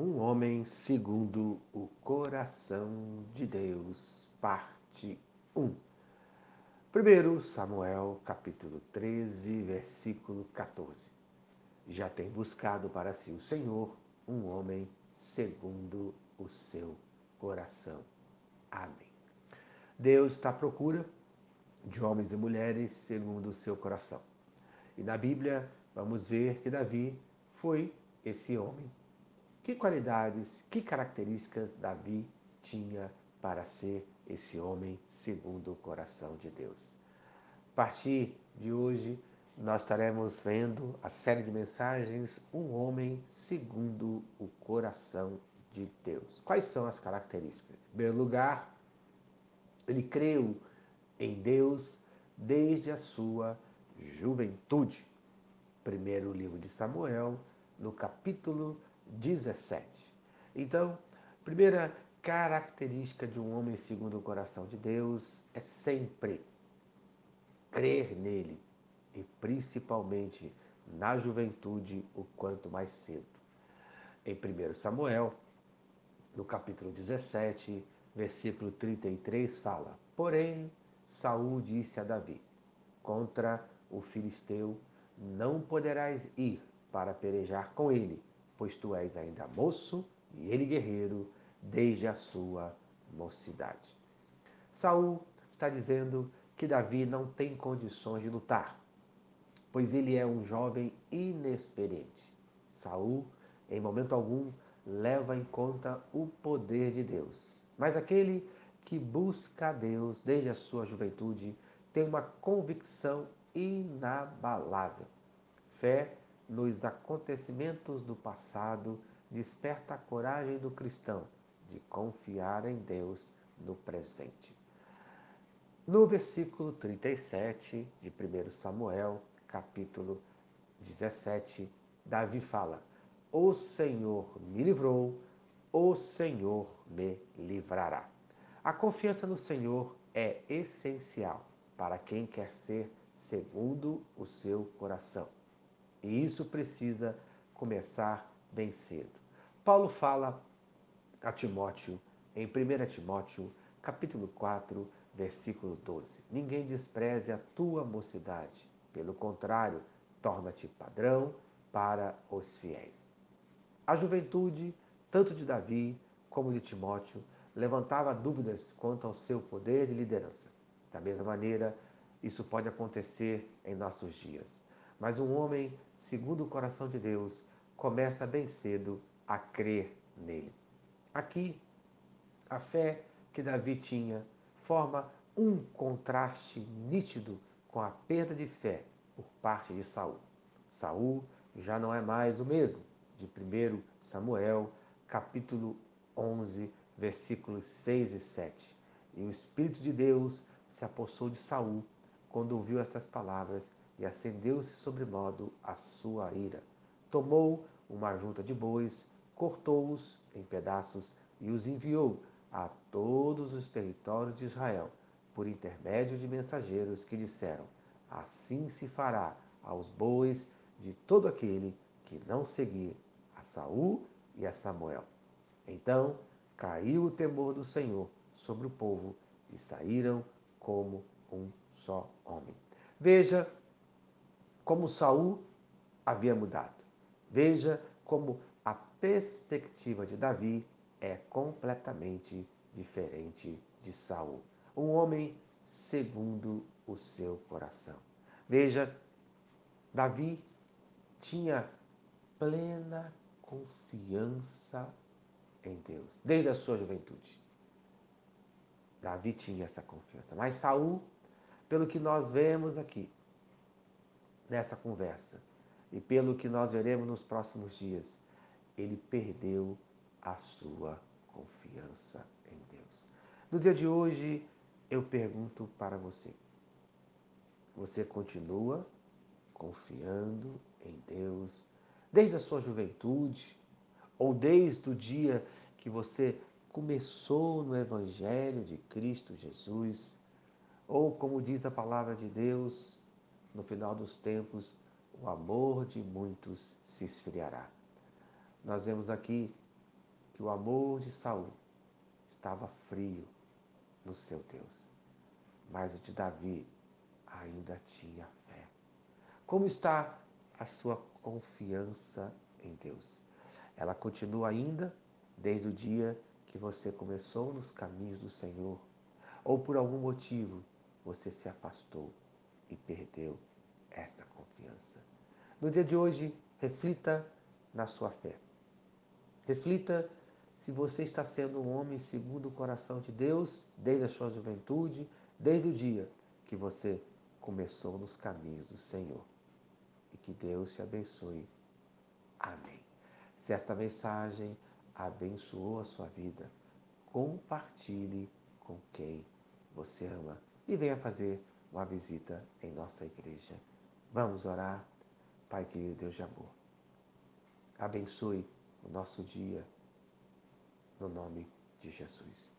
Um homem segundo o coração de Deus, parte 1. Primeiro Samuel, capítulo 13, versículo 14. Já tem buscado para si o Senhor um homem segundo o seu coração. Amém. Deus está à procura de homens e mulheres segundo o seu coração. E na Bíblia vamos ver que Davi foi esse homem que qualidades, que características Davi tinha para ser esse homem segundo o coração de Deus? A partir de hoje, nós estaremos vendo a série de mensagens Um Homem Segundo o Coração de Deus. Quais são as características? Em primeiro lugar, ele creu em Deus desde a sua juventude. Primeiro livro de Samuel, no capítulo 17. Então, primeira característica de um homem segundo o coração de Deus é sempre crer nele e principalmente na juventude o quanto mais cedo. Em 1 Samuel, no capítulo 17, versículo 33 fala: Porém, Saul disse a Davi: Contra o filisteu não poderás ir para pelejar com ele, pois tu és ainda moço e ele guerreiro desde a sua mocidade. Saul está dizendo que Davi não tem condições de lutar, pois ele é um jovem inexperiente. Saul, em momento algum, leva em conta o poder de Deus. Mas aquele que busca a Deus desde a sua juventude tem uma convicção inabalável. Fé nos acontecimentos do passado desperta a coragem do cristão de confiar em Deus no presente. No versículo 37 de 1 Samuel, capítulo 17, Davi fala: O Senhor me livrou, o Senhor me livrará. A confiança no Senhor é essencial para quem quer ser segundo o seu coração. E isso precisa começar bem cedo. Paulo fala a Timóteo, em 1 Timóteo, capítulo 4, versículo 12: Ninguém despreze a tua mocidade, pelo contrário, torna-te padrão para os fiéis. A juventude, tanto de Davi como de Timóteo, levantava dúvidas quanto ao seu poder de liderança. Da mesma maneira, isso pode acontecer em nossos dias. Mas um homem, segundo o coração de Deus, começa bem cedo a crer nele. Aqui, a fé que Davi tinha forma um contraste nítido com a perda de fé por parte de Saul. Saul já não é mais o mesmo. De 1 Samuel, capítulo 11, versículos 6 e 7. E o Espírito de Deus se apossou de Saul quando ouviu estas palavras e acendeu-se sobremodo a sua ira. Tomou uma junta de bois, cortou-os em pedaços e os enviou a todos os territórios de Israel, por intermédio de mensageiros que disseram: Assim se fará aos bois de todo aquele que não seguir a Saul e a Samuel. Então caiu o temor do Senhor sobre o povo e saíram como um só homem. Veja como Saul havia mudado. Veja como a perspectiva de Davi é completamente diferente de Saul. Um homem segundo o seu coração. Veja, Davi tinha plena confiança em Deus, desde a sua juventude. Davi tinha essa confiança. Mas Saul, pelo que nós vemos aqui nessa conversa e pelo que nós veremos nos próximos dias, ele perdeu a sua confiança em Deus. No dia de hoje, eu pergunto para você: você continua confiando em Deus desde a sua juventude ou desde o dia que você começou no Evangelho de Cristo Jesus? Ou, como diz a palavra de Deus, no final dos tempos, o amor de muitos se esfriará. Nós vemos aqui que o amor de Saul estava frio no seu Deus, mas o de Davi ainda tinha fé. Como está a sua confiança em Deus? Ela continua ainda desde o dia que você começou nos caminhos do Senhor, ou por algum motivo você se afastou e perdeu esta confiança. No dia de hoje, reflita na sua fé. Reflita se você está sendo um homem segundo o coração de Deus desde a sua juventude, desde o dia que você começou nos caminhos do Senhor. E que Deus te abençoe. Amém. Se esta mensagem abençoou a sua vida, compartilhe com quem você ama e venha fazer uma visita em nossa igreja. Vamos orar, Pai querido Deus de amor. Abençoe o nosso dia no nome de Jesus.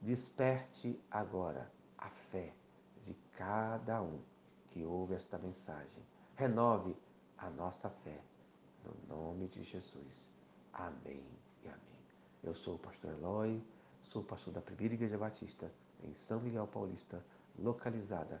Desperte agora a fé de cada um que ouve esta mensagem. Renove a nossa fé no nome de Jesus. Amém e amém. Eu sou o pastor Eloy, sou pastor da Primeira Igreja Batista em São Miguel Paulista, localizada